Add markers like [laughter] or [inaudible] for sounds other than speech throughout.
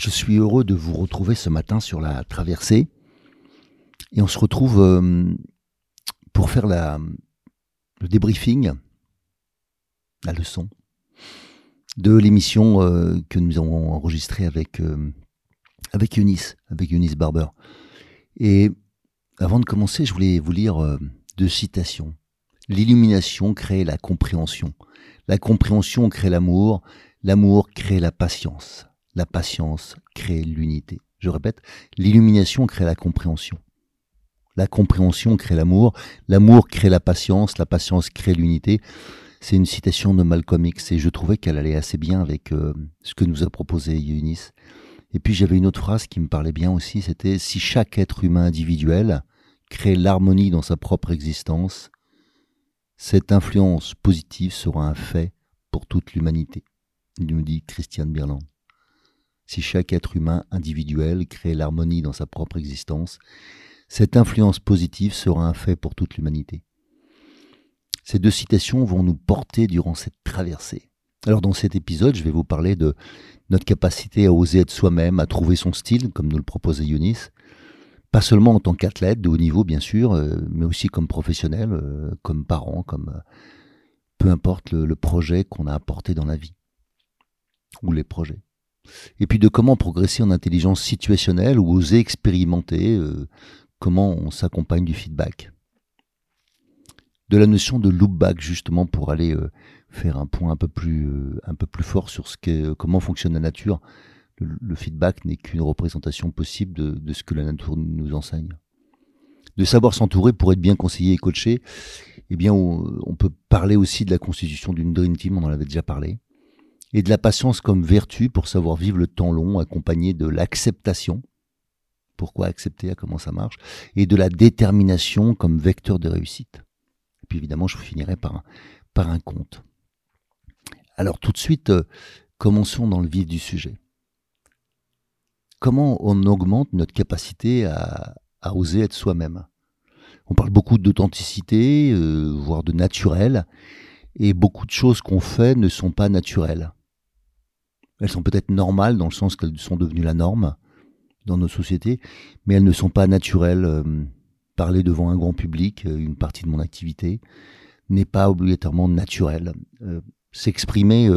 Je suis heureux de vous retrouver ce matin sur la traversée. Et on se retrouve euh, pour faire le débriefing, la leçon, de l'émission euh, que nous avons enregistrée avec, euh, avec Eunice, avec Eunice Barber. Et avant de commencer, je voulais vous lire deux citations. L'illumination crée la compréhension. La compréhension crée l'amour. L'amour crée la patience. La patience crée l'unité. Je répète, l'illumination crée la compréhension. La compréhension crée l'amour, l'amour crée la patience, la patience crée l'unité. C'est une citation de Malcolm X et je trouvais qu'elle allait assez bien avec euh, ce que nous a proposé Eunice. Et puis j'avais une autre phrase qui me parlait bien aussi, c'était si chaque être humain individuel crée l'harmonie dans sa propre existence, cette influence positive sera un fait pour toute l'humanité, nous dit Christiane Birland si chaque être humain individuel crée l'harmonie dans sa propre existence, cette influence positive sera un fait pour toute l'humanité. Ces deux citations vont nous porter durant cette traversée. Alors dans cet épisode, je vais vous parler de notre capacité à oser être soi-même, à trouver son style, comme nous le proposait Yunis, pas seulement en tant qu'athlète de haut niveau, bien sûr, euh, mais aussi comme professionnel, euh, comme parent, comme euh, peu importe le projet qu'on a apporté dans la vie, ou les projets et puis de comment progresser en intelligence situationnelle ou oser expérimenter euh, comment on s'accompagne du feedback. De la notion de loopback justement pour aller euh, faire un point un peu plus, euh, fort sur ce comment fonctionne la nature. Le, feedback n'est qu'une représentation possible de, ce que la nature nous enseigne. De savoir s'entourer pour être bien conseillé et coaché, eh bien on peut parler aussi de la constitution d'une Dream Team, on en avait déjà parlé et de la patience comme vertu pour savoir vivre le temps long, accompagné de l'acceptation. Pourquoi accepter, comment ça marche, et de la détermination comme vecteur de réussite. Et puis évidemment, je finirai par un, par un conte. Alors tout de suite, euh, commençons dans le vif du sujet. Comment on augmente notre capacité à, oser être soi-même? On parle beaucoup d'authenticité, euh, voire de naturel, et beaucoup de choses qu'on fait ne sont pas naturelles. Elles sont peut-être normales dans le sens qu'elles sont devenues la norme dans nos sociétés, mais elles ne sont pas naturelles. Euh, parler devant un grand public, euh, une partie de mon activité, n'est pas obligatoirement naturel. Euh, s'exprimer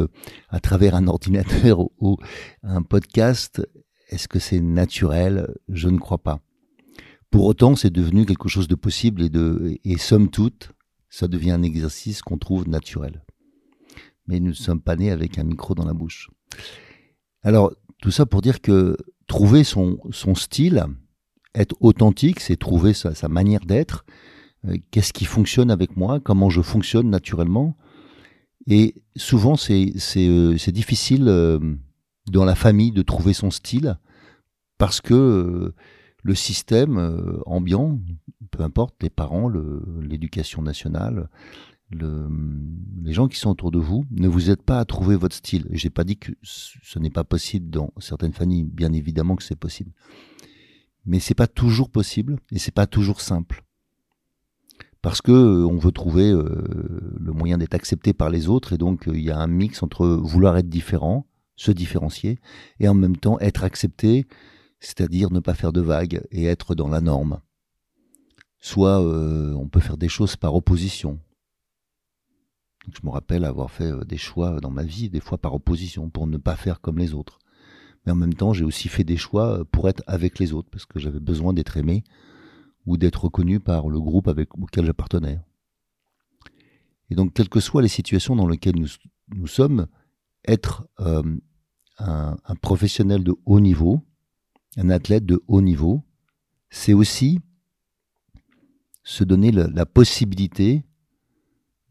à travers un [laughs] ordinateur ou un podcast, est-ce que c'est naturel? Je ne crois pas. Pour autant, c'est devenu quelque chose de possible et, de, et somme toute, ça devient un exercice qu'on trouve naturel. Mais nous ne sommes pas nés avec un micro dans la bouche. Alors, tout ça pour dire que trouver son, style, être authentique, c'est trouver sa, manière d'être. Euh, qu'est-ce qui fonctionne avec moi? Comment je fonctionne naturellement? Et souvent, c'est euh, difficile euh, dans la famille de trouver son style parce que le système ambiant, peu importe, les parents, l'éducation nationale, les gens qui sont autour de vous ne vous aident pas à trouver votre style. Je n'ai pas dit que ce n'est pas possible dans certaines familles, bien évidemment que c'est possible. Mais c'est pas toujours possible et c'est pas toujours simple. Parce que euh, on veut trouver euh, le moyen d'être accepté par les autres et donc euh, il y a un mix entre vouloir être différent, se différencier et en même temps être accepté, c'est-à-dire ne pas faire de vagues et être dans la norme. Soit on peut faire des choses par opposition, je me rappelle avoir fait euh, des choix dans ma vie, des fois par opposition, pour ne pas faire comme les autres. mais en même temps, j'ai aussi fait des choix pour être avec les autres, parce que j'avais besoin d'être aimé ou d'être reconnu par le groupe auquel j'appartenais. Et donc, quelles que soient les situations dans lesquelles nous, sommes, être euh, un, professionnel de haut niveau, un athlète de haut niveau, c'est aussi se donner la, possibilité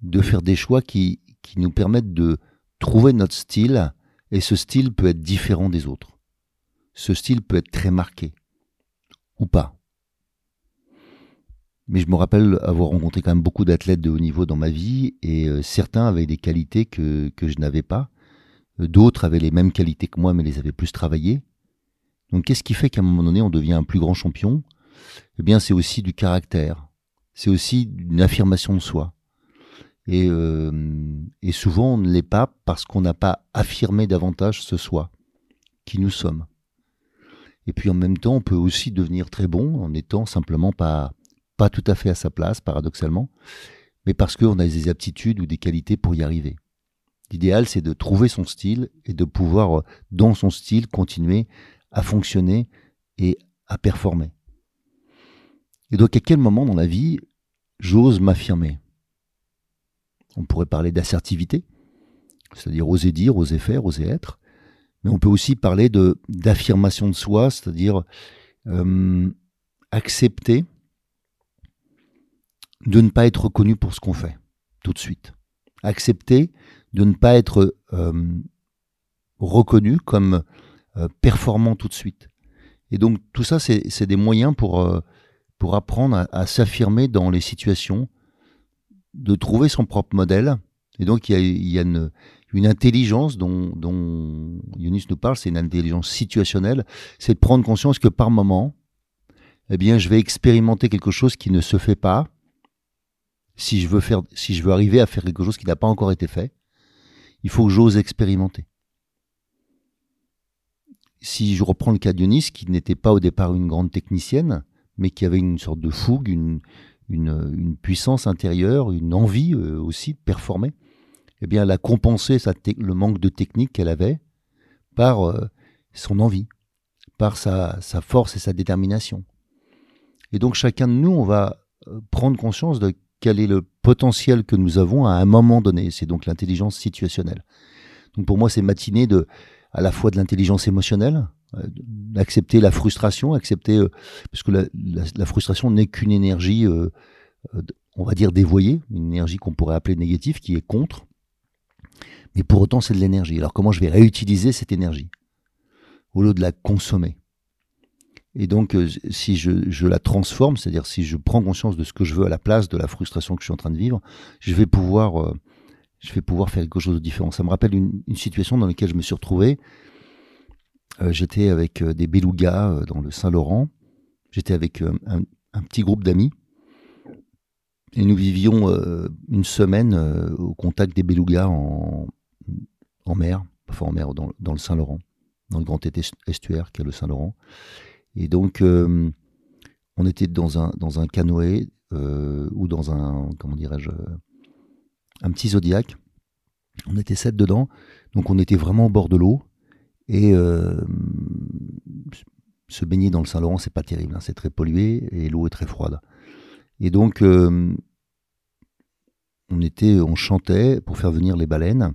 de faire des choix qui, qui nous permettent de trouver notre style, et ce style peut être différent des autres. Ce style peut être très marqué, ou pas. Mais je me rappelle avoir rencontré quand même beaucoup d'athlètes de haut niveau dans ma vie, et euh, certains avaient des qualités que, que je n'avais pas. D'autres avaient les mêmes qualités que moi, mais les avaient plus travaillées. Donc qu'est-ce qui fait qu'à un moment donné, on devient un plus grand champion? Eh bien, c'est aussi du caractère. C'est aussi une affirmation de soi. Et, euh, et souvent, on ne l'est pas parce qu'on n'a pas affirmé davantage ce soi qui nous sommes. Et puis en même temps, on peut aussi devenir très bon en étant simplement pas, pas tout à fait à sa place, paradoxalement, mais parce qu'on a des aptitudes ou des qualités pour y arriver. L'idéal, c'est de trouver son style et de pouvoir, euh, dans son style, continuer à fonctionner et à performer. Et donc, à quel moment dans la vie j'ose m'affirmer? On pourrait parler d'assertivité, c'est-à-dire oser dire, oser faire, oser être. Mais on peut aussi parler d'affirmation de soi, c'est-à-dire euh, accepter de ne pas être reconnu pour ce qu'on fait tout de suite. Accepter de ne pas être euh, reconnu comme euh, performant tout de suite. Et donc tout ça, c'est des moyens pour apprendre à, s'affirmer dans les situations, de trouver son propre modèle. Et donc il y a, une, intelligence dont, dont nous parle, c'est une intelligence situationnelle, c'est de prendre conscience que par moment, eh bien, je vais expérimenter quelque chose qui ne se fait pas. Si je veux faire, si je veux arriver à faire quelque chose qui n'a pas encore été fait, il faut que j'ose expérimenter. Si je reprends le cas d'Ionis, qui n'était pas au départ une grande technicienne, mais qui avait une sorte de fougue, une, une, puissance intérieure, une envie euh, aussi de performer, eh bien, elle a compensé le manque de technique qu'elle avait par euh, son envie, par sa, force et sa détermination. Et donc, chacun de nous, on va euh, prendre conscience de quel est le potentiel que nous avons à un moment donné. C'est donc l'intelligence situationnelle. Donc pour moi, c'est matiner de, à la fois de l'intelligence émotionnelle, accepter la frustration, accepter, euh, parce que la, frustration n'est qu'une énergie, euh, on va dire dévoyée, une énergie qu'on pourrait appeler négative, qui est contre. Mais pour autant, c'est de l'énergie. Alors comment je vais réutiliser cette énergie au lieu de la consommer? Et donc, euh, si je, la transforme, c'est-à-dire si je prends conscience de ce que je veux à la place de la frustration que je suis en train de vivre, je vais pouvoir, euh, faire quelque chose de différent. Ça me rappelle une situation dans laquelle je me suis retrouvé. Euh, J'étais avec euh, des belugas dans le Saint-Laurent. J'étais avec un, petit groupe d'amis. Et nous vivions une semaine au contact des belugas en, mer, enfin en mer, dans, dans le Saint-Laurent, dans le grand estuaire qu'est le Saint-Laurent. Et donc, euh, on était dans un, canoë euh, ou dans un, comment dirais-je, un petit zodiaque. On était sept dedans, donc on était vraiment au bord de l'eau. Et euh, se baigner dans le Saint-Laurent, c'est pas terrible, hein, c'est très pollué et l'eau est très froide. Et donc, on était, on chantait pour faire venir les baleines.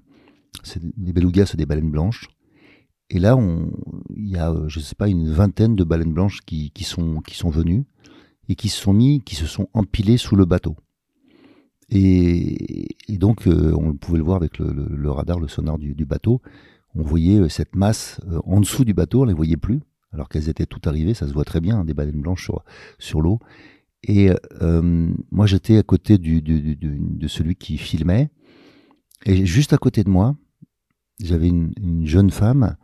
Les belugas, c'est des baleines blanches. Et là, il y a, euh, je sais pas, une vingtaine de baleines blanches qui, sont, qui sont venues et qui se sont mis, qui se sont empilées sous le bateau. Et, donc, euh, on pouvait le voir avec le, radar, le sonar du, bateau. On voyait euh, cette masse en dessous du bateau, on ne les voyait plus, alors qu'elles étaient toutes arrivées, ça se voit très bien, hein, des baleines blanches sur, sur l'eau. Et moi, j'étais à côté de celui qui filmait. Et juste à côté de moi, j'avais une, une jeune femme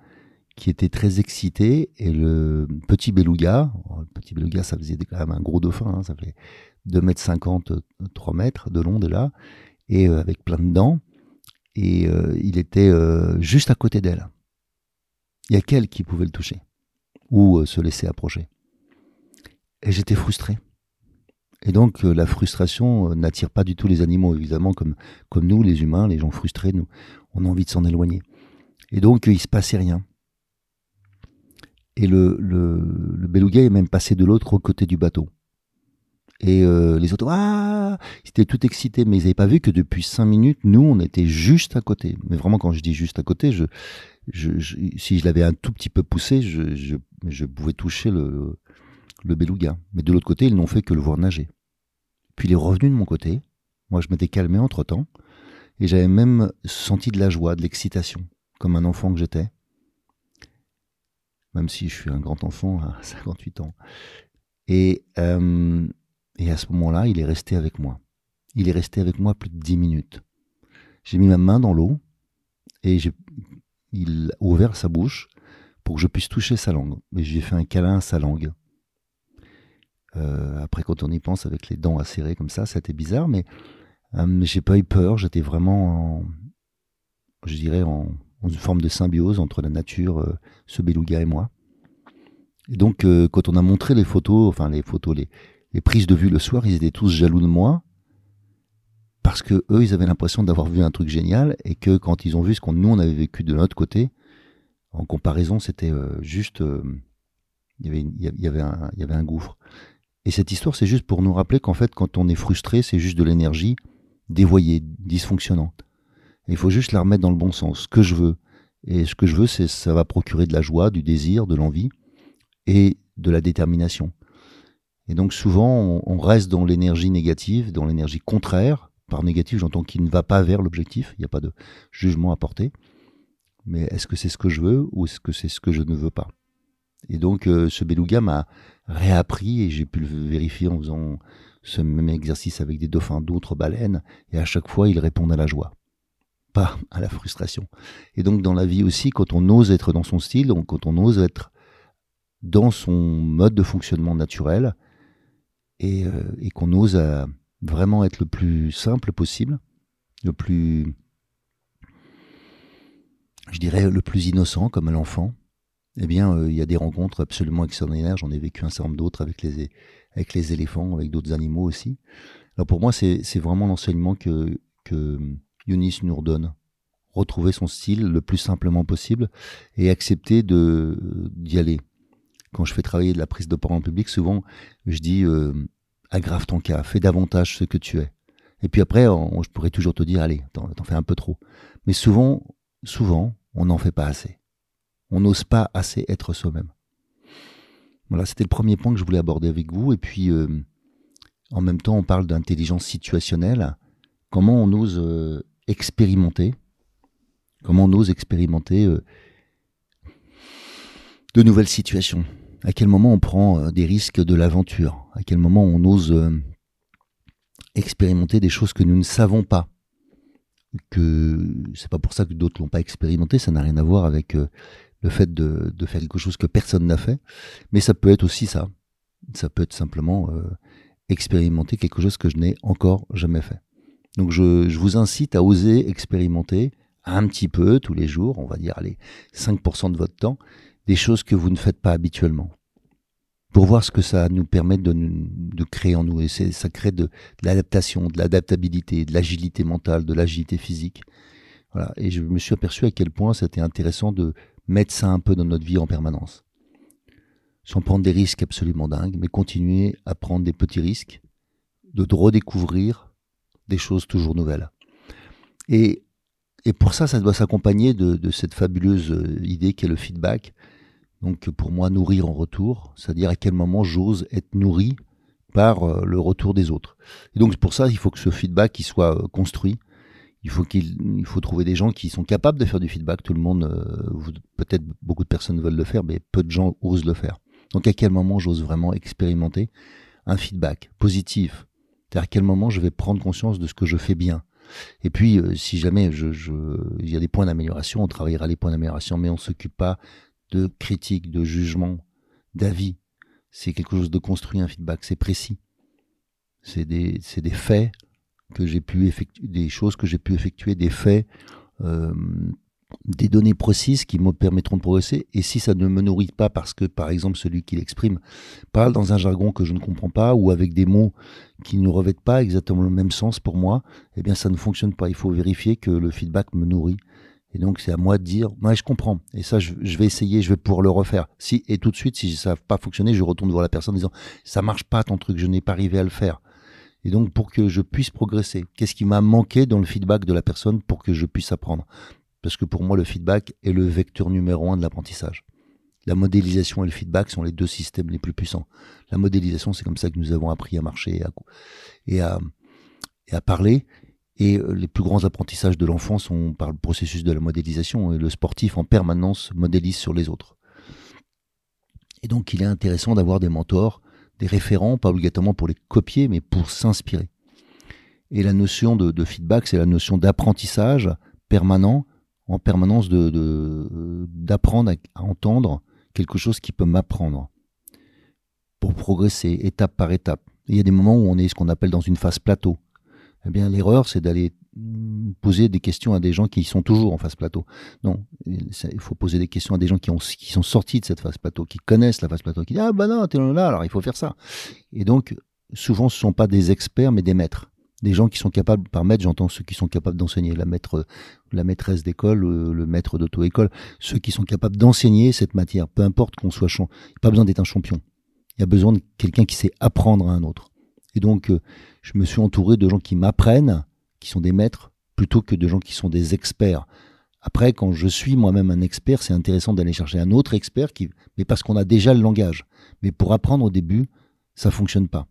qui était très excité et le petit beluga, oh, le petit beluga ça faisait quand même un gros dauphin, hein, ça fait 2 mètres 50, 3 mètres de long déjà, et euh, avec plein de dents, et euh, il était euh, juste à côté d'elle. Il y a qu'elle qui pouvait le toucher ou se laisser approcher. Et j'étais frustré. Et donc la frustration n'attire pas du tout les animaux, évidemment, comme, comme nous, les humains, les gens frustrés, nous, on a envie de s'en éloigner. Et donc il se passait rien. Et le, le, le est même passé de l'autre côté du bateau. Et euh, les autres, ah, ils étaient tout excités, mais ils n'avaient pas vu que depuis cinq minutes, nous, on était juste à côté. Mais vraiment, quand je dis juste à côté, si je l'avais un tout petit peu poussé, je, pouvais toucher le, le beluga. Mais de l'autre côté, ils n'ont fait que le voir nager. Puis il est revenu de mon côté. Moi, je m'étais calmé entre temps. Et j'avais même senti de la joie, de l'excitation, comme un enfant que j'étais. Même si je suis un grand enfant à 58 ans. Et, euh, et à ce moment-là, il est resté avec moi. Il est resté avec moi plus de 10 minutes. J'ai mis ma main dans l'eau et il a ouvert sa bouche pour que je puisse toucher sa langue. Et j'ai fait un câlin à sa langue. Euh, après, quand on y pense avec les dents acérées comme ça, c'était bizarre, mais euh, j'ai pas eu peur. J'étais vraiment, en, je dirais, en, une forme de symbiose entre la nature, euh, ce beluga et moi. Et donc, quand on a montré les photos, enfin les photos, les, les prises de vue le soir, ils étaient tous jaloux de moi parce que eux, ils avaient l'impression d'avoir vu un truc génial et que quand ils ont vu ce qu'on nous on avait vécu de notre côté, en comparaison, c'était juste, il y avait, il y avait un, il y avait un gouffre. Et cette histoire, c'est juste pour nous rappeler qu'en fait, quand on est frustré, c'est juste de l'énergie dévoyée, dysfonctionnante. il faut juste la remettre dans le bon sens. Ce que je veux. Et ce que je veux, c'est ça va procurer de la joie, du désir, de l'envie et de la détermination. Et donc souvent, on, reste dans l'énergie négative, dans l'énergie contraire. Par négatif, j'entends qu'il ne va pas vers l'objectif. Il n'y a pas de jugement à porter. Mais est-ce que c'est ce que je veux ou est-ce que c'est ce que je ne veux pas? Et donc, euh, ce beluga m'a réappris et j'ai pu le vérifier en faisant ce même exercice avec des dauphins d'autres baleines et à chaque fois ils répondent à la joie pas à la frustration et donc dans la vie aussi quand on ose être dans son style quand on ose être dans son mode de fonctionnement naturel et, euh, et qu'on ose euh, vraiment être le plus simple possible le plus je dirais le plus innocent comme l'enfant eh bien, euh, il y a des rencontres absolument extraordinaires. J'en ai vécu un certain nombre d'autres avec les, éléphants, avec d'autres animaux aussi. Alors pour moi, c'est vraiment l'enseignement que, que Yunis nous redonne. Retrouver son style le plus simplement possible et accepter d'y aller. Quand je fais travailler de la prise de parole en public, souvent, je dis euh, aggrave ton cas, fais davantage ce que tu es. Et puis après, je pourrais toujours te dire, allez, t'en fais un peu trop. Mais souvent, souvent, on n'en fait pas assez on n'ose pas assez être soi-même. Voilà, c'était le premier point que je voulais aborder avec vous. Et puis, euh, en même temps, on parle d'intelligence situationnelle. Comment on ose euh, expérimenter? Comment on ose expérimenter de nouvelles situations? À quel moment on prend des risques de l'aventure? À quel moment on ose expérimenter des choses que nous ne savons pas? Que c'est pas pour ça que d'autres l'ont pas expérimenté, ça n'a rien à voir avec le fait de, faire quelque chose que personne n'a fait, mais ça peut être aussi ça. Ça peut être simplement euh, expérimenter quelque chose que je n'ai encore jamais fait. Donc je, je, vous incite à oser expérimenter un petit peu tous les jours, on va dire allez 5% de votre temps, des choses que vous ne faites pas habituellement. Pour voir ce que ça nous permet de, de créer en nous. Et ça crée de, l'adaptation, de l'adaptabilité, de l'agilité mentale, de l'agilité physique. Voilà. Et je me suis aperçu à quel point c'était intéressant de mettre ça un peu dans notre vie en permanence. Sans prendre des risques absolument dingues, mais continuer à prendre des petits risques, de redécouvrir des choses toujours nouvelles. Et, et pour ça, ça doit s'accompagner de, de, cette fabuleuse idée qu'est le feedback. Donc pour moi, nourrir en retour, c'est-à-dire à quel moment j'ose être nourri par euh, le retour des autres. Et donc pour ça, il faut que ce feedback soit euh, construit, il faut trouver des gens qui sont capables de faire du feedback. Tout le monde, euh, peut-être beaucoup de personnes veulent le faire, mais peu de gens osent le faire. Donc à quel moment j'ose vraiment expérimenter un feedback positif? C'est-à-dire à quel moment je vais prendre conscience de ce que je fais bien? Et puis, si jamais il y a des points d'amélioration, on travaillera les points d'amélioration, mais on s'occupe pas de critique, de jugement, d'avis. C'est quelque chose de construit, un feedback, c'est précis. C'est des, faits que j'ai pu des choses que j'ai pu effectuer, des faits, euh, des données précises qui me permettront de progresser. Et si ça ne me nourrit pas parce que, par exemple, celui qui l'exprime parle dans un jargon que je ne comprends pas ou avec des mots qui ne revêtent pas exactement le même sens pour moi, eh bien, ça ne fonctionne pas. Il faut vérifier que le feedback me nourrit Et donc, c'est à moi de dire, moi, je comprends. Et ça, je, vais essayer, je vais pouvoir le refaire. Si, et tout de suite, si ça n'a pas fonctionné, je retourne voir la personne en disant, ça marche pas ton truc, je n'ai pas arrivé à le faire. Et donc, pour que je puisse progresser, qu'est-ce qui m'a manqué dans le feedback de la personne pour que je puisse apprendre? Parce que pour moi, le feedback est le vecteur numéro un de l'apprentissage. La modélisation et le feedback sont les deux systèmes les plus puissants. La modélisation, c'est comme ça que nous avons appris à marcher et à, et à parler. Et euh, les plus grands apprentissages de l'enfant sont par le processus de la modélisation. Et le sportif en permanence modélise sur les autres. Et donc il est intéressant d'avoir des mentors, des référents, pas obligatoirement pour les copier, mais pour s'inspirer. Et la notion de, feedback, c'est la notion d'apprentissage permanent, en permanence d'apprendre de, à, entendre quelque chose qui peut m'apprendre pour progresser étape par étape. il y a des moments où on est ce qu'on appelle dans une phase plateau eh bien l'erreur c'est d'aller poser des questions à des gens qui sont toujours en phase plateau. Non, il faut poser des questions à des gens qui, ont, qui sont sortis de cette phase plateau, qui connaissent la phase plateau, qui disent ah bah non t'es là alors il faut faire ça. Et donc souvent ce sont pas des experts mais des maîtres, des gens qui sont capables par maître j'entends ceux qui sont capables d'enseigner, la maître, la maîtresse d'école, le, maître d'auto-école, ceux qui sont capables d'enseigner cette matière, peu importe qu'on soit champion, pas besoin d'être un champion. Il y a besoin de quelqu'un qui sait apprendre à un autre. Et donc, euh, je me suis entouré de gens qui m'apprennent, qui sont des maîtres, plutôt que de gens qui sont des experts. Après, quand je suis moi-même un expert, c'est intéressant d'aller chercher un autre expert, mais parce qu'on a déjà le langage. Mais pour apprendre au début, ça fonctionne pas.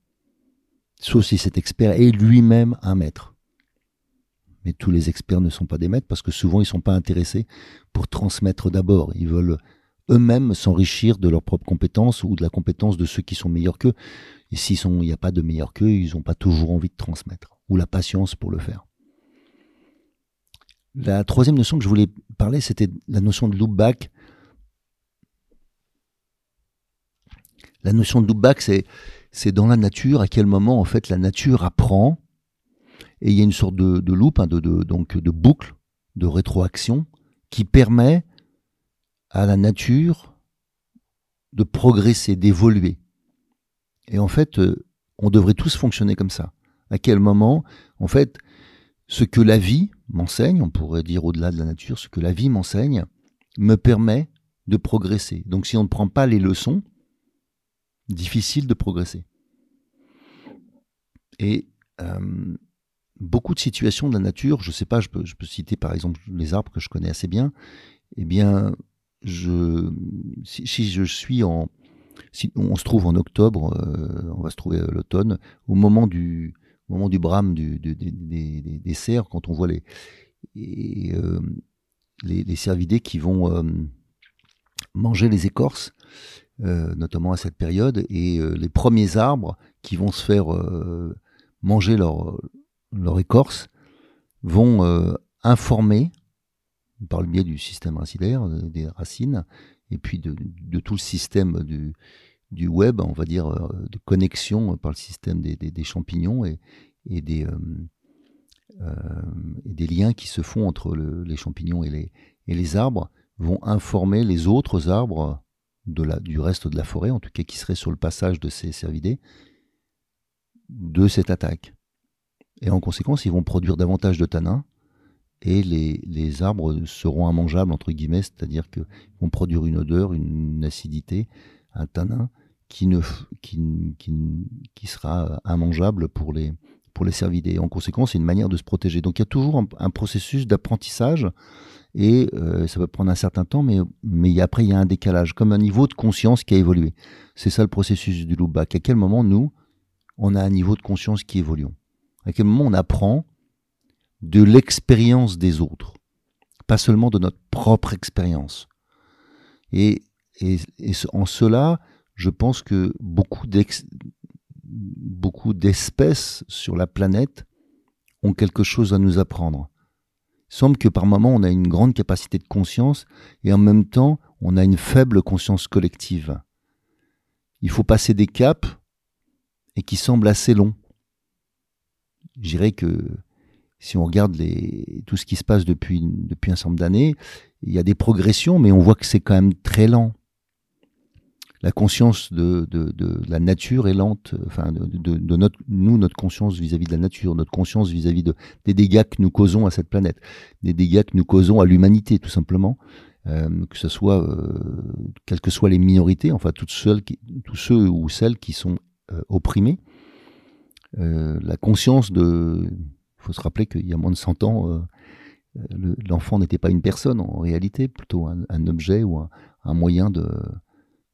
Sauf si cet expert est lui-même un maître. Mais tous les experts ne sont pas des maîtres parce que souvent ils sont pas intéressés pour transmettre d'abord. Ils veulent eux-mêmes s'enrichir de leurs propres compétences ou de la compétence de ceux qui sont meilleurs qu'eux. Et s'il n'y a pas de meilleurs qu'eux, ils n'ont pas toujours envie de transmettre ou la patience pour le faire. La troisième notion que je voulais parler, c'était la notion de loop back. La notion de loop back, c'est, c'est dans la nature, à quel moment en fait la nature apprend, et il y a une sorte de, loop, hein, donc de boucle, de rétroaction, qui permet à la nature de progresser, d'évoluer. Et en fait, euh, on devrait tous fonctionner comme ça. À quel moment, en fait, ce que la vie m'enseigne, on pourrait dire au-delà de la nature, ce que la vie m'enseigne, me permet de progresser. Donc si on ne prend pas les leçons, difficile de progresser. Et euh, beaucoup de situations de la nature, je ne sais pas, je peux, citer par exemple les arbres que je connais assez bien, eh bien, si, je suis en, si on se trouve en octobre, euh, on va se trouver à l'automne, au moment du, moment du brame des, cerfs, quand on voit les, euh, les, cervidés qui vont euh, manger les écorces, notamment à cette période, et les premiers arbres qui vont se faire manger leur, leur écorce vont informer par le biais du système racinaire, euh, des racines, et puis de, tout le système du, web, on va dire, euh, de connexion par le système des, champignons et, et des, euh, liens qui se font entre les champignons et les, arbres vont informer les autres arbres du reste de la forêt, en tout cas qui seraient sur le passage de ces cervidés, de cette attaque. Et en conséquence, ils vont produire davantage de tanins et les, arbres seront immangeables, entre guillemets, c'est-à-dire qu'ils vont produire une odeur, une acidité, un tanin qui, ne, qui, qui, sera immangeable pour les, pour les cervidés. En conséquence, c'est une manière de se protéger. Donc il y a toujours un, processus d'apprentissage et euh, ça va prendre un certain temps, mais, mais après il y a un décalage, comme un niveau de conscience qui a évolué. C'est ça le processus du loopback. À quel moment, nous, on a un niveau de conscience qui évolue? À quel moment on apprend de l'expérience des autres, pas seulement de notre propre expérience. Et, en cela, je pense que beaucoup d'espèces sur la planète ont quelque chose à nous apprendre. Il semble que par moments on a une grande capacité de conscience et en même temps on a une faible conscience collective. Il faut passer des caps et qui semblent assez longs. Je dirais que si on regarde les, tout ce qui se passe depuis, depuis un certain nombre d'années, il y a des progressions, mais on voit que c'est quand même très lent. la conscience de, la nature est lente. Enfin, de, notre, nous, notre conscience vis-à-vis de la nature, notre conscience vis-à-vis de, des dégâts que nous causons à cette planète, des dégâts que nous causons à l'humanité, tout simplement. Euh, que ce soit, euh, quelles que soient les minorités, enfin, toutes celles qui, tous ceux ou celles qui sont euh, opprimés. la conscience de. Il faut se rappeler qu'il y a moins de 100 ans, l'enfant n'était pas une personne en réalité, plutôt un, objet ou un moyen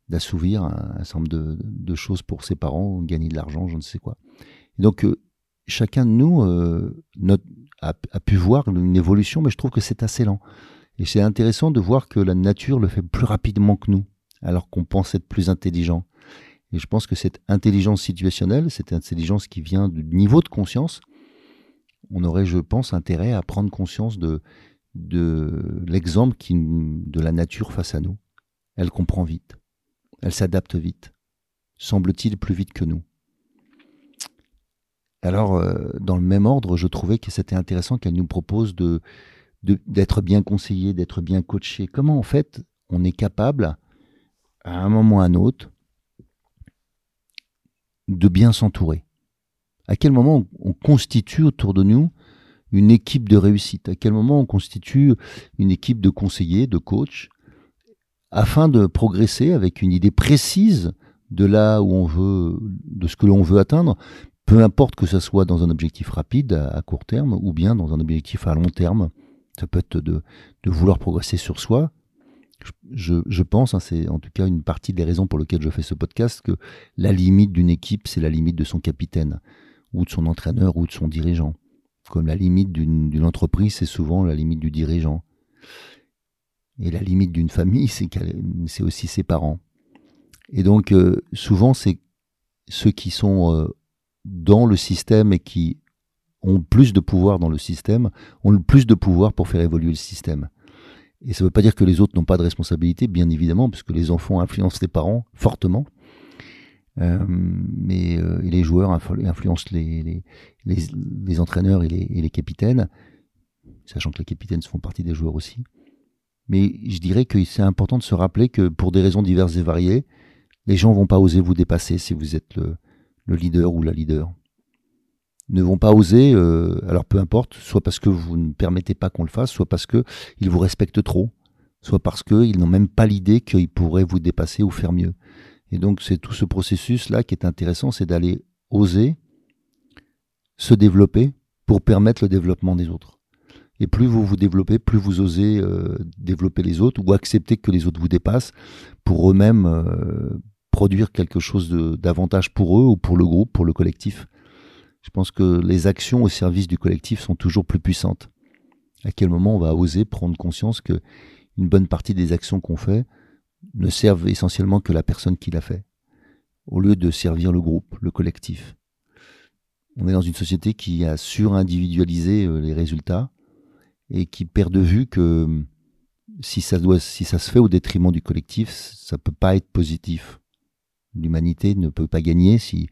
d'assouvir un, certain nombre de, choses pour ses parents, gagner de l'argent, je ne sais quoi. donc, euh, chacun de nous euh, a, pu voir une évolution, mais je trouve que c'est assez lent. Et c'est intéressant de voir que la nature le fait plus rapidement que nous, alors qu'on pense être plus intelligent. Et je pense que cette intelligence situationnelle, cette intelligence qui vient du niveau de conscience, on aurait, je pense, intérêt à prendre conscience de, l'exemple de la nature face à nous. Elle comprend vite. Elle s'adapte vite, semble-t-il plus vite que nous. Alors, euh, dans le même ordre, je trouvais que c'était intéressant qu'elle nous propose d'être bien conseillé, d'être bien coaché. Comment en fait on est capable, à un moment ou à un autre, de bien s'entourer? À quel moment on constitue autour de nous une équipe de réussite? À quel moment on constitue une équipe de conseillers, de coachs afin de progresser avec une idée précise de là où on veut, de ce que l'on veut atteindre, peu importe que ce soit dans un objectif rapide à, court terme ou bien dans un objectif à long terme? Ça peut être de, vouloir progresser sur soi. Je, pense, hein, c'est en tout cas une partie des raisons pour lesquelles je fais ce podcast, que la limite d'une équipe, c'est la limite de son capitaine, ou de son entraîneur, ou de son dirigeant. Comme la limite d'une entreprise, c'est souvent la limite du dirigeant. Et la limite d'une famille, c'est aussi ses parents. Et donc, euh, souvent, c'est ceux qui sont euh, dans le système et qui ont plus de pouvoir dans le système, ont le plus de pouvoir pour faire évoluer le système. Et ça ne veut pas dire que les autres n'ont pas de responsabilité, bien évidemment, puisque les enfants influencent les parents fortement. Euh, mais les joueurs influencent les, entraîneurs et les capitaines, sachant que les capitaines font partie des joueurs aussi. Mais je dirais que c'est important de se rappeler que pour des raisons diverses et variées, les gens vont pas oser vous dépasser si vous êtes le, leader ou la leader. Ne vont pas oser, euh, alors peu importe, soit parce que vous ne permettez pas qu'on le fasse, soit parce qu'ils vous respectent trop, soit parce qu'ils n'ont même pas l'idée qu'ils pourraient vous dépasser ou faire mieux. Et donc c'est tout ce processus-là qui est intéressant, c'est d'aller oser se développer pour permettre le développement des autres. Et plus vous vous développez, plus vous osez euh, développer les autres ou accepter que les autres vous dépassent pour eux-mêmes euh, produire quelque chose d'avantage pour eux ou pour le groupe, pour le collectif. Je pense que les actions au service du collectif sont toujours plus puissantes. À quel moment on va oser prendre conscience que une bonne partie des actions qu'on fait ne servent essentiellement que la personne qui l'a fait, au lieu de servir le groupe, le collectif. On est dans une société qui a surindividualisé euh, les résultats et qui perd de vue que hum, si ça, se fait au détriment du collectif, ça ne peut pas être positif. L'humanité ne peut pas gagner si,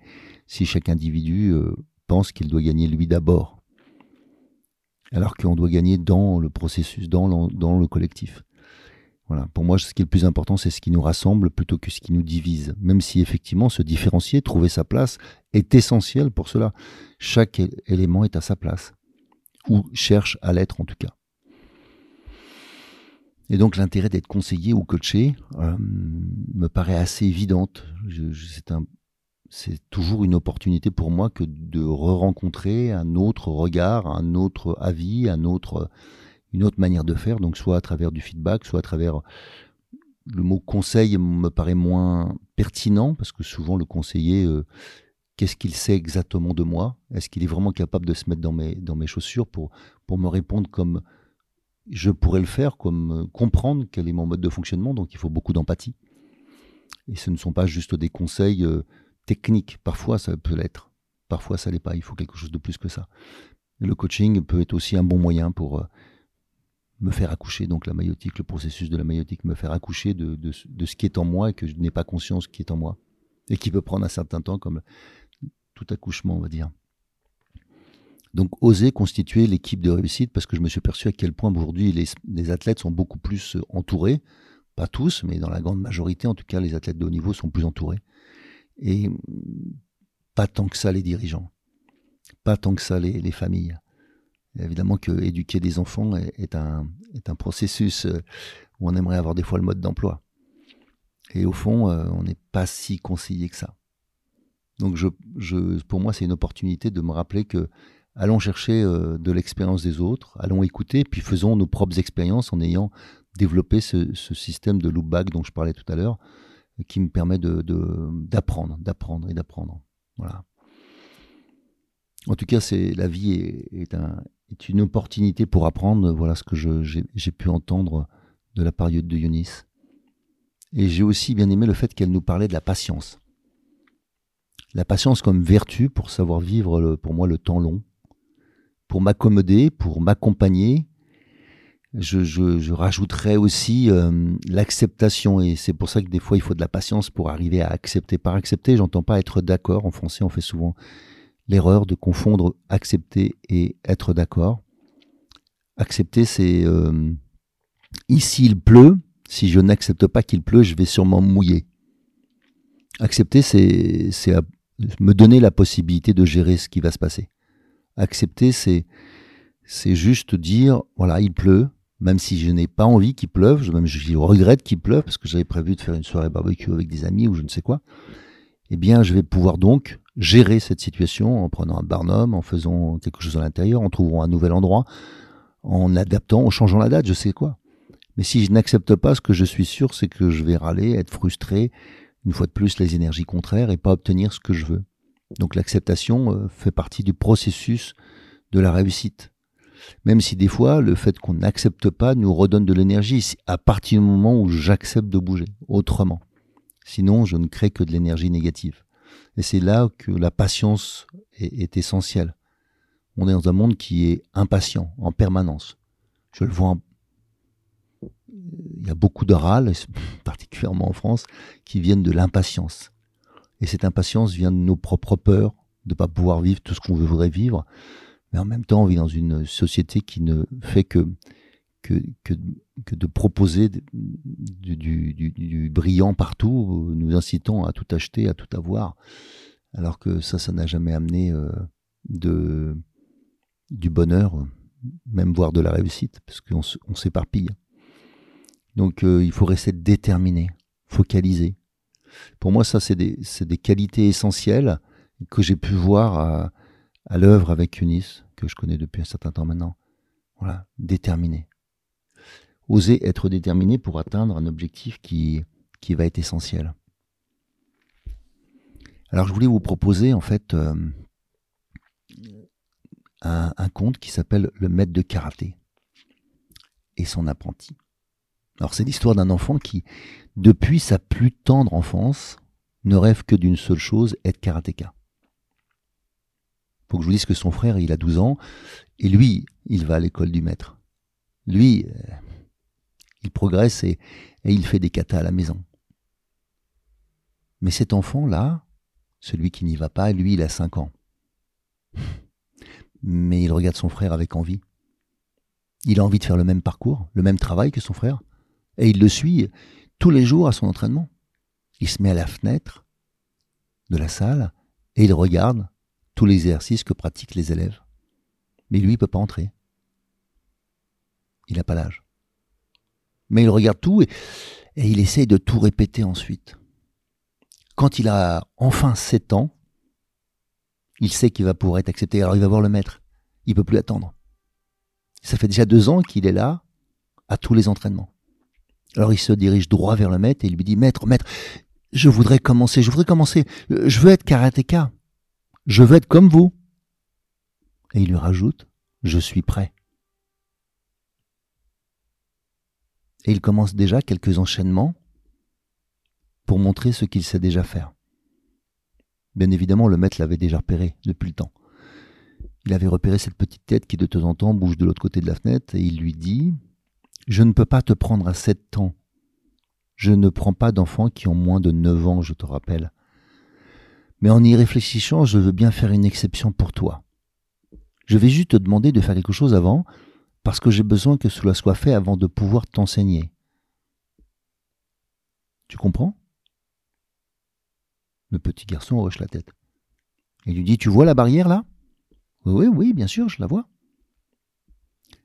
chaque individu euh, pense qu'il doit gagner lui d'abord. Alors qu'on doit gagner dans le processus, dans le collectif. Voilà. Pour moi, ce qui est le plus important, c'est ce qui nous rassemble plutôt que ce qui nous divise. Même si effectivement, se différencier, trouver sa place, est essentiel pour cela. Chaque élément est à sa place ou cherche à l'être en tout cas. Et donc l'intérêt d'être conseillé ou coaché euh, me paraît assez évidente. c'est toujours une opportunité pour moi que de re-rencontrer un autre regard, un autre avis, un autre, une autre manière de faire, donc soit à travers du feedback, soit à travers le mot conseil me paraît moins pertinent parce que souvent le conseiller euh, Qu'est-ce qu'il sait exactement de moi? Est-ce qu'il est vraiment capable de se mettre dans mes, dans mes chaussures pour, pour me répondre comme je pourrais le faire, comme euh, comprendre quel est mon mode de fonctionnement? Donc il faut beaucoup d'empathie. Et ce ne sont pas juste des conseils euh, techniques. Parfois ça peut l'être. Parfois ça l'est pas. Il faut quelque chose de plus que ça. Le coaching peut être aussi un bon moyen pour me faire accoucher, donc la maïotique, le processus de la maïotique, me faire accoucher de, ce qui est en moi et que je n'ai pas conscience qui est en moi. Et qui peut prendre un certain temps, comme tout accouchement, on va dire. Donc oser constituer l'équipe de réussite parce que je me suis perçu à quel point aujourd'hui les, athlètes sont beaucoup plus euh, entourés, Pas tous, mais dans la grande majorité, en tout cas, les athlètes de haut niveau sont plus entourés. Et pas tant que ça les dirigeants, pas tant que ça les, familles. Évidemment que éduquer des enfants est, un, processus euh, où on aimerait avoir des fois le mode d'emploi. Et au fond, euh, on n'est pas si conseillé que ça. Donc je, pour moi, c'est une opportunité de me rappeler que allons chercher euh, de l'expérience des autres, allons écouter, puis faisons nos propres expériences en ayant développé ce, système de loopback dont je parlais tout à l'heure, qui me permet d'apprendre, de, d'apprendre, d'apprendre et d'apprendre. Voilà. En tout cas, c'est la vie est, un, est, une opportunité pour apprendre. Voilà ce que j'ai pu entendre de la période de Eunice. Et j'ai aussi bien aimé le fait qu'elle nous parlait de la patience. La patience comme vertu pour savoir vivre, pour moi, le temps long, pour m'accommoder, pour m'accompagner. Je, je, rajouterais aussi euh, l'acceptation, et c'est pour ça que des fois il faut de la patience pour arriver à accepter. Par accepter, j'entends pas être d'accord. En français, on fait souvent l'erreur de confondre accepter et être d'accord. Accepter, c'est euh, ici il pleut. Si je n'accepte pas qu'il pleut, je vais sûrement mouiller. Accepter, c'est me donner la possibilité de gérer ce qui va se passer. Accepter, c'est c'est juste dire voilà, il pleut, même si je n'ai pas envie qu'il pleuve, même je regrette qu'il pleuve parce que j'avais prévu de faire une soirée barbecue avec des amis ou je ne sais quoi. Eh bien, je vais pouvoir donc gérer cette situation en prenant un barnum, en faisant quelque chose à l'intérieur, en trouvant un nouvel endroit, en adaptant, en changeant la date, je sais quoi. Mais si je n'accepte pas, ce que je suis sûr, c'est que je vais râler, être frustré, une fois de plus les énergies contraires et pas obtenir ce que je veux. Donc l'acceptation euh, fait partie du processus de la réussite. Même si des fois, le fait qu'on n'accepte pas nous redonne de l'énergie à partir du moment où j'accepte de bouger autrement. Sinon, je ne crée que de l'énergie négative. Et c'est là que la patience est, essentielle. On est dans un monde qui est impatient en permanence. Je le vois, il y a beaucoup de râles, [laughs] particulièrement en France, qui viennent de l'impatience. Et cette impatience vient de nos propres peurs, de ne pas pouvoir vivre tout ce qu'on voudrait vivre. Mais en même temps, on vit dans une société qui ne fait que, que, que, de proposer du, brillant partout, nous incitant à tout acheter, à tout avoir. Alors que ça, ça n'a jamais amené euh, de, du bonheur, même voire de la réussite, parce qu'on on s'éparpille. Donc euh, il faut rester déterminé, focalisé, pour moi, ça, c'est des, des, qualités essentielles que j'ai pu voir à, l'œuvre avec Eunice, que je connais depuis un certain temps maintenant. Voilà, déterminé. Oser être déterminé pour atteindre un objectif qui, qui va être essentiel. Alors, je voulais vous proposer, en fait, euh, un, conte qui s'appelle Le maître de karaté et son apprenti. Alors c'est l'histoire d'un enfant qui, depuis sa plus tendre enfance, ne rêve que d'une seule chose, être karatéka. Faut que je vous dise que son frère, il a 12 ans, et lui, il va à l'école du maître. Lui, euh, il progresse et, il fait des katas à la maison. Mais cet enfant-là, celui qui n'y va pas, lui, il a 5 ans. Mais il regarde son frère avec envie. Il a envie de faire le même parcours, le même travail que son frère. Et il le suit tous les jours à son entraînement. Il se met à la fenêtre de la salle et il regarde tous les exercices que pratiquent les élèves. Mais lui, il ne peut pas entrer. Il n'a pas l'âge. Mais il regarde tout et, il essaye de tout répéter ensuite. Quand il a enfin 7 ans, il sait qu'il va pouvoir être accepté. Alors il va voir le maître. Il peut plus attendre. Ça fait déjà deux ans qu'il est là à tous les entraînements. Alors il se dirige droit vers le maître et il lui dit Maître, maître, je voudrais commencer, je voudrais commencer, je veux être karatéka, je veux être comme vous. Et il lui rajoute Je suis prêt. Et il commence déjà quelques enchaînements pour montrer ce qu'il sait déjà faire. Bien évidemment, le maître l'avait déjà repéré depuis le temps. Il avait repéré cette petite tête qui de temps en temps bouge de l'autre côté de la fenêtre et il lui dit je ne peux pas te prendre à sept ans. Je ne prends pas d'enfants qui ont moins de neuf ans, je te rappelle. Mais en y réfléchissant, je veux bien faire une exception pour toi. Je vais juste te demander de faire quelque chose avant, parce que j'ai besoin que cela soit fait avant de pouvoir t'enseigner. Tu comprends? Le petit garçon hoche la tête. Il lui dit Tu vois la barrière là? Oui, oui, bien sûr, je la vois.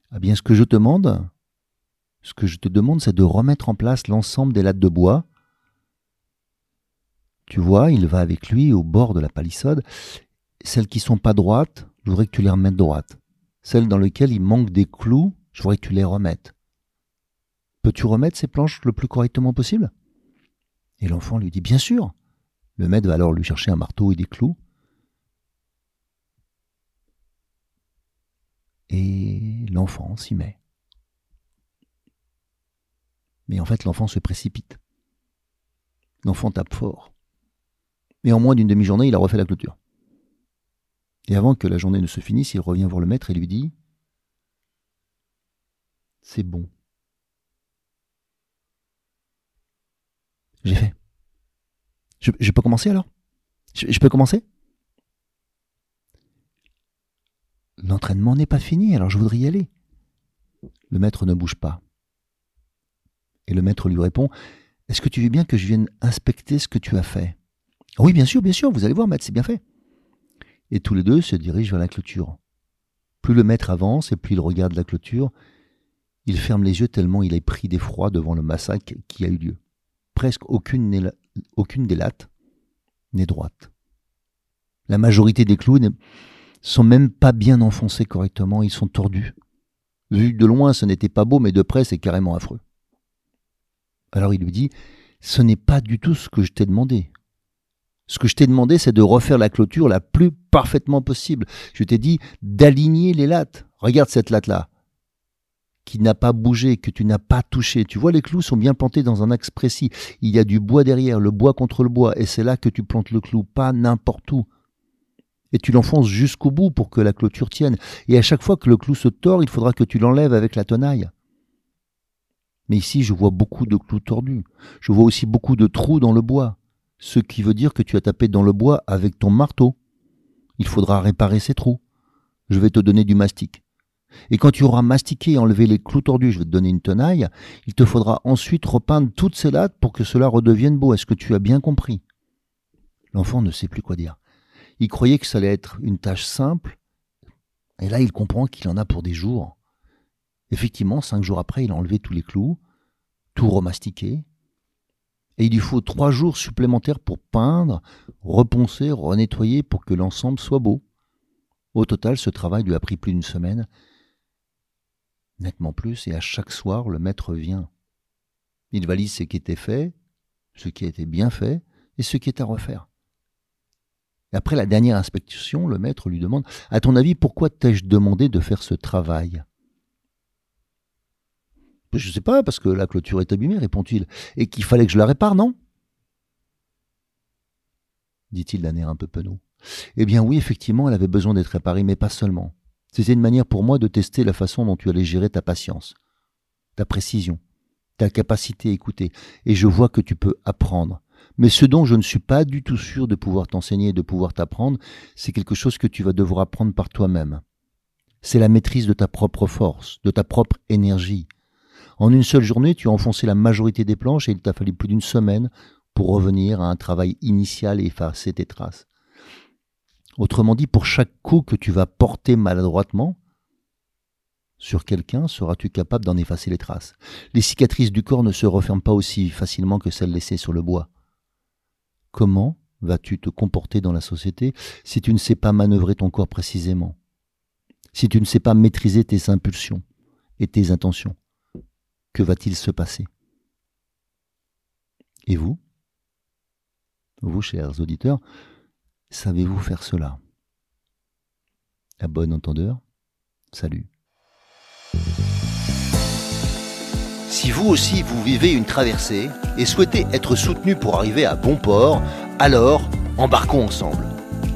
Ah bien, ce que je te demande, ce que je te demande, c'est de remettre en place l'ensemble des lattes de bois. Tu vois, il va avec lui au bord de la palissade. Celles qui sont pas droites, je voudrais que tu les remettes droites. Celles dans lesquelles il manque des clous, je voudrais que tu les remettes. Peux-tu remettre ces planches le plus correctement possible? Et l'enfant lui dit Bien sûr. Le maître va alors lui chercher un marteau et des clous. Et l'enfant s'y met. Mais en fait, l'enfant se précipite. L'enfant tape fort. Et en moins d'une demi-journée, il a refait la clôture. Et avant que la journée ne se finisse, il revient voir le maître et lui dit C'est bon. J'ai fait. Je, peux commencer alors? Je, peux commencer? L'entraînement n'est pas fini, alors je voudrais y aller. Le maître ne bouge pas. Et le maître lui répond Est-ce que tu veux bien que je vienne inspecter ce que tu as fait? Oui, bien sûr, bien sûr, vous allez voir, maître, c'est bien fait. Et tous les deux se dirigent vers la clôture. Plus le maître avance et plus il regarde la clôture, il ferme les yeux tellement il est pris d'effroi devant le massacre qui a eu lieu. Presque aucune, aucune des lattes n'est droite. La majorité des clous sont même pas bien enfoncés correctement, ils sont tordus. Vu de loin, ce n'était pas beau, mais de près, c'est carrément affreux. Alors il lui dit, ce n'est pas du tout ce que je t'ai demandé. Ce que je t'ai demandé, c'est de refaire la clôture la plus parfaitement possible. Je t'ai dit d'aligner les lattes. Regarde cette latte-là, qui n'a pas bougé, que tu n'as pas touché. Tu vois, les clous sont bien plantés dans un axe précis. Il y a du bois derrière, le bois contre le bois, et c'est là que tu plantes le clou, pas n'importe où et tu l'enfonces jusqu'au bout pour que la clôture tienne. Et à chaque fois que le clou se tord, il faudra que tu l'enlèves avec la tenaille. Mais ici, je vois beaucoup de clous tordus. Je vois aussi beaucoup de trous dans le bois. Ce qui veut dire que tu as tapé dans le bois avec ton marteau. Il faudra réparer ces trous. Je vais te donner du mastic. Et quand tu auras mastiqué et enlevé les clous tordus, je vais te donner une tenaille, il te faudra ensuite repeindre toutes ces lattes pour que cela redevienne beau. Est-ce que tu as bien compris? L'enfant ne sait plus quoi dire. Il croyait que ça allait être une tâche simple, et là il comprend qu'il en a pour des jours. Effectivement, cinq jours après, il a enlevé tous les clous, tout remastiqué, et il lui faut trois jours supplémentaires pour peindre, reponcer, renettoyer pour que l'ensemble soit beau. Au total, ce travail lui a pris plus d'une semaine, nettement plus, et à chaque soir, le maître vient. Il valise ce qui était fait, ce qui a été bien fait, et ce qui est à refaire. Après la dernière inspection, le maître lui demande À ton avis, pourquoi t'ai-je demandé de faire ce travail? Je ne sais pas, parce que la clôture est abîmée, répond-il, et qu'il fallait que je la répare, non? Dit-il d'un air un peu penaud. Eh bien oui, effectivement, elle avait besoin d'être réparée, mais pas seulement. C'était une manière pour moi de tester la façon dont tu allais gérer ta patience, ta précision, ta capacité à écouter, et je vois que tu peux apprendre, mais ce dont je ne suis pas du tout sûr de pouvoir t'enseigner et de pouvoir t'apprendre, c'est quelque chose que tu vas devoir apprendre par toi-même. C'est la maîtrise de ta propre force, de ta propre énergie. En une seule journée, tu as enfoncé la majorité des planches et il t'a fallu plus d'une semaine pour revenir à un travail initial et effacer tes traces. Autrement dit, pour chaque coup que tu vas porter maladroitement sur quelqu'un, seras-tu capable d'en effacer les traces? Les cicatrices du corps ne se referment pas aussi facilement que celles laissées sur le bois. Comment vas-tu te comporter dans la société si tu ne sais pas manœuvrer ton corps précisément? Si tu ne sais pas maîtriser tes impulsions et tes intentions? Que va-t-il se passer? Et vous? Vous, chers auditeurs, savez-vous faire cela? À bon entendeur, salut. Si vous aussi vous vivez une traversée et souhaitez être soutenu pour arriver à bon port, alors embarquons ensemble.